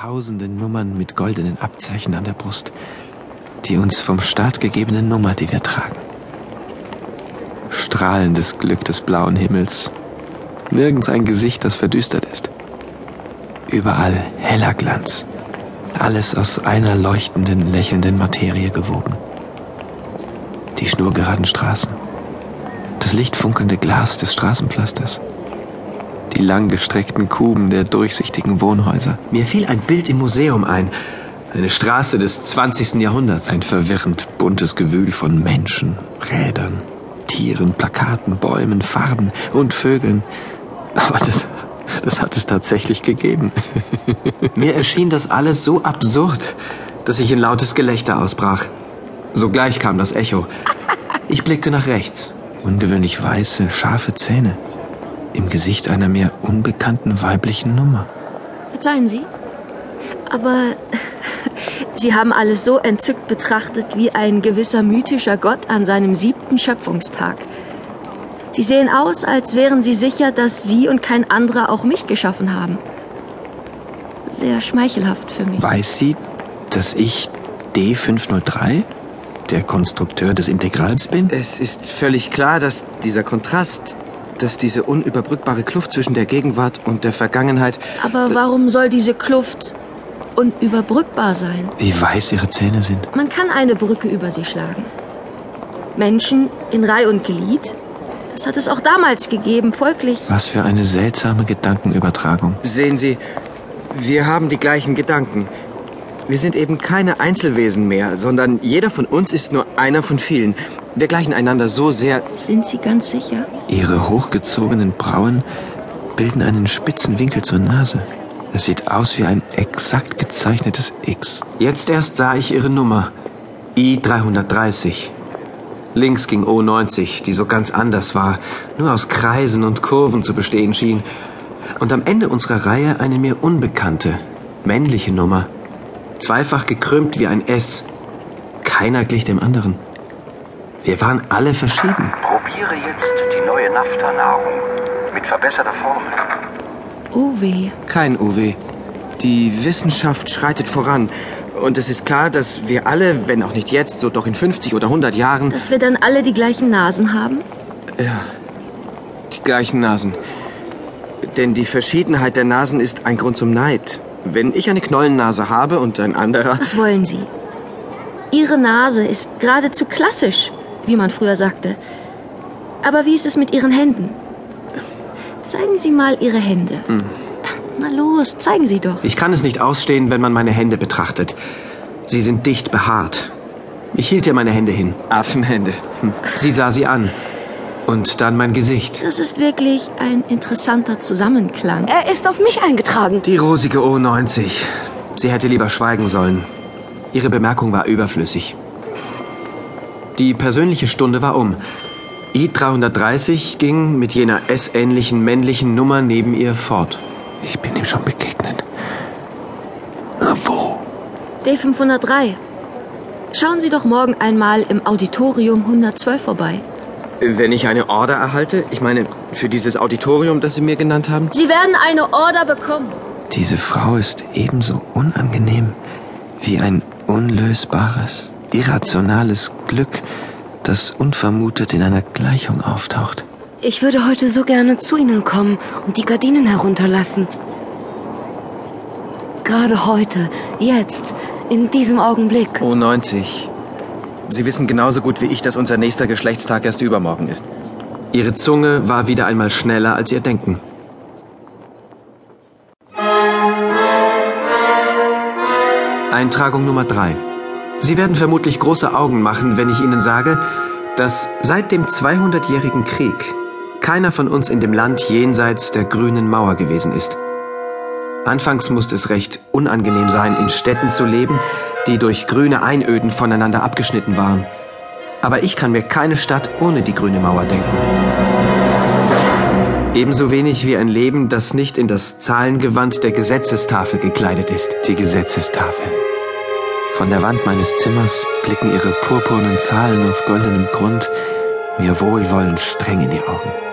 tausende Nummern mit goldenen Abzeichen an der Brust, die uns vom Staat gegebene Nummer, die wir tragen. Strahlendes Glück des blauen Himmels, nirgends ein Gesicht, das verdüstert ist. Überall heller Glanz, alles aus einer leuchtenden, lächelnden Materie gewoben. Die schnurgeraden Straßen, das lichtfunkelnde Glas des Straßenpflasters, die langgestreckten Kuben der durchsichtigen Wohnhäuser. Mir fiel ein Bild im Museum ein. Eine Straße des 20. Jahrhunderts. Ein verwirrend buntes Gewühl von Menschen, Rädern, Tieren, Plakaten, Bäumen, Farben und Vögeln. Aber das, das hat es tatsächlich gegeben. Mir erschien das alles so absurd, dass ich in lautes Gelächter ausbrach. Sogleich kam das Echo. Ich blickte nach rechts. Ungewöhnlich weiße, scharfe Zähne im Gesicht einer mir unbekannten weiblichen Nummer. Verzeihen Sie, aber Sie haben alles so entzückt betrachtet wie ein gewisser mythischer Gott an seinem siebten Schöpfungstag. Sie sehen aus, als wären Sie sicher, dass Sie und kein anderer auch mich geschaffen haben. Sehr schmeichelhaft für mich. Weiß sie, dass ich D503, der Konstrukteur des Integrals, bin? Es ist völlig klar, dass dieser Kontrast, dass diese unüberbrückbare Kluft zwischen der Gegenwart und der Vergangenheit. Aber warum soll diese Kluft unüberbrückbar sein? Wie weiß ihre Zähne sind? Man kann eine Brücke über sie schlagen. Menschen in Reih und Glied, das hat es auch damals gegeben, folglich. Was für eine seltsame Gedankenübertragung. Sehen Sie, wir haben die gleichen Gedanken. Wir sind eben keine Einzelwesen mehr, sondern jeder von uns ist nur einer von vielen. Wir gleichen einander so sehr. Sind Sie ganz sicher? Ihre hochgezogenen Brauen bilden einen spitzen Winkel zur Nase. Es sieht aus wie ein exakt gezeichnetes X. Jetzt erst sah ich ihre Nummer. I330. Links ging O90, die so ganz anders war, nur aus Kreisen und Kurven zu bestehen schien. Und am Ende unserer Reihe eine mir unbekannte, männliche Nummer. Zweifach gekrümmt wie ein S. Keiner glich dem anderen. Wir waren alle verschieden. Probiere jetzt die neue Nafta-Nahrung mit verbesserter Formel. Weh. Kein Uwe. Die Wissenschaft schreitet voran. Und es ist klar, dass wir alle, wenn auch nicht jetzt, so doch in 50 oder 100 Jahren, Dass wir dann alle die gleichen Nasen haben? ja, die gleichen Nasen. Denn die Verschiedenheit der Nasen ist ein Grund zum Neid. Wenn ich eine Knollennase habe und ein anderer, Was wollen Sie? Ihre Nase ist geradezu klassisch, wie man früher sagte. Aber wie ist es mit Ihren Händen? Zeigen Sie mal Ihre Hände. Na los, zeigen Sie doch. Ich kann es nicht ausstehen, wenn man meine Hände betrachtet. Sie sind dicht behaart. Ich hielt ihr meine Hände hin. Affenhände. Hm. Sie sah sie an. Und dann mein Gesicht. Das ist wirklich ein interessanter Zusammenklang. Er ist auf mich eingetragen. Die rosige O90. Sie hätte lieber schweigen sollen. Ihre Bemerkung war überflüssig. Die persönliche Stunde war um. I330 ging mit jener S-ähnlichen männlichen Nummer neben ihr fort. Ich bin ihm schon begegnet. Na wo? D503. Schauen Sie doch morgen einmal im Auditorium 112 vorbei. Wenn ich eine Order erhalte, ich meine, für dieses Auditorium, das Sie mir genannt haben, Sie werden eine Order bekommen. Diese Frau ist ebenso unangenehm wie ein unlösbares, irrationales Glück, das unvermutet in einer Gleichung auftaucht. Ich würde heute so gerne zu Ihnen kommen und die Gardinen herunterlassen. Gerade heute, jetzt, in diesem Augenblick. O90. Sie wissen genauso gut wie ich, dass unser nächster Geschlechtstag erst übermorgen ist. Ihre Zunge war wieder einmal schneller als ihr Denken. Eintragung Nummer 3. Sie werden vermutlich große Augen machen, wenn ich Ihnen sage, dass seit dem 200-jährigen Krieg keiner von uns in dem Land jenseits der grünen Mauer gewesen ist. Anfangs musste es recht unangenehm sein, in Städten zu leben, die durch grüne Einöden voneinander abgeschnitten waren. Aber ich kann mir keine Stadt ohne die grüne Mauer denken. Ebenso wenig wie ein Leben, das nicht in das Zahlengewand der Gesetzestafel gekleidet ist. Die Gesetzestafel. Von der Wand meines Zimmers blicken ihre purpurnen Zahlen auf goldenem Grund mir wohlwollend streng in die Augen.